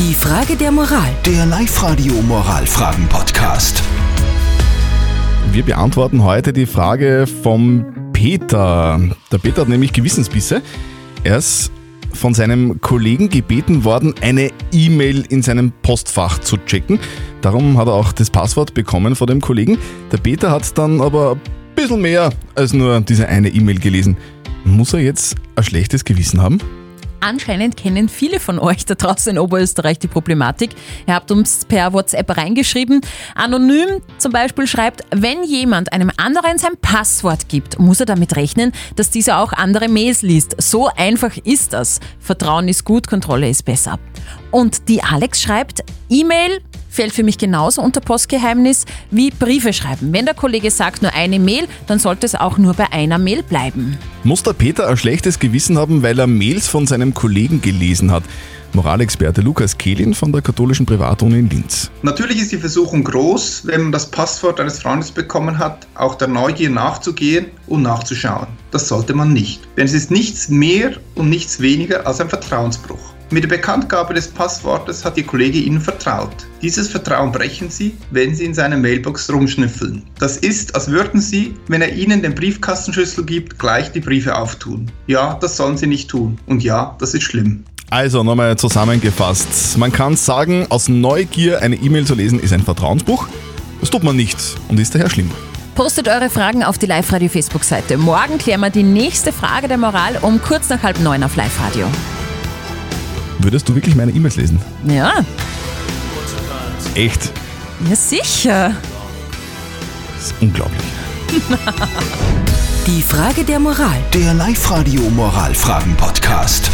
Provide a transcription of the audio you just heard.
Die Frage der Moral. Der Live-Radio Moralfragen-Podcast. Wir beantworten heute die Frage vom Peter. Der Peter hat nämlich Gewissensbisse. Er ist von seinem Kollegen gebeten worden, eine E-Mail in seinem Postfach zu checken. Darum hat er auch das Passwort bekommen von dem Kollegen. Der Peter hat dann aber ein bisschen mehr als nur diese eine E-Mail gelesen. Muss er jetzt ein schlechtes Gewissen haben? Anscheinend kennen viele von euch da draußen in Oberösterreich die Problematik. Ihr habt uns per WhatsApp reingeschrieben. Anonym zum Beispiel schreibt, wenn jemand einem anderen sein Passwort gibt, muss er damit rechnen, dass dieser auch andere Mails liest. So einfach ist das. Vertrauen ist gut, Kontrolle ist besser. Und die Alex schreibt, E-Mail fällt für mich genauso unter Postgeheimnis wie Briefe schreiben. Wenn der Kollege sagt nur eine Mail, dann sollte es auch nur bei einer Mail bleiben. Muss der Peter ein schlechtes Gewissen haben, weil er Mails von seinem Kollegen gelesen hat? Moralexperte Lukas Kehlin von der katholischen Privatuni in Linz. Natürlich ist die Versuchung groß, wenn man das Passwort eines Freundes bekommen hat, auch der Neugier nachzugehen und nachzuschauen. Das sollte man nicht, denn es ist nichts mehr und nichts weniger als ein Vertrauensbruch. Mit der Bekanntgabe des Passwortes hat Ihr Kollege Ihnen vertraut. Dieses Vertrauen brechen Sie, wenn Sie in seiner Mailbox rumschnüffeln. Das ist, als würden Sie, wenn er Ihnen den Briefkastenschlüssel gibt, gleich die Briefe auftun. Ja, das sollen Sie nicht tun. Und ja, das ist schlimm. Also nochmal zusammengefasst. Man kann sagen, aus Neugier eine E-Mail zu lesen ist ein Vertrauensbruch. Das tut man nicht und ist daher schlimm. Postet eure Fragen auf die Live-Radio-Facebook-Seite. Morgen klären wir die nächste Frage der Moral um kurz nach halb neun auf Live-Radio. Würdest du wirklich meine E-Mails lesen? Ja, Echt? ja sicher. Das ist unglaublich. Die Frage der Moral. Der Live-Radio Moralfragen-Podcast.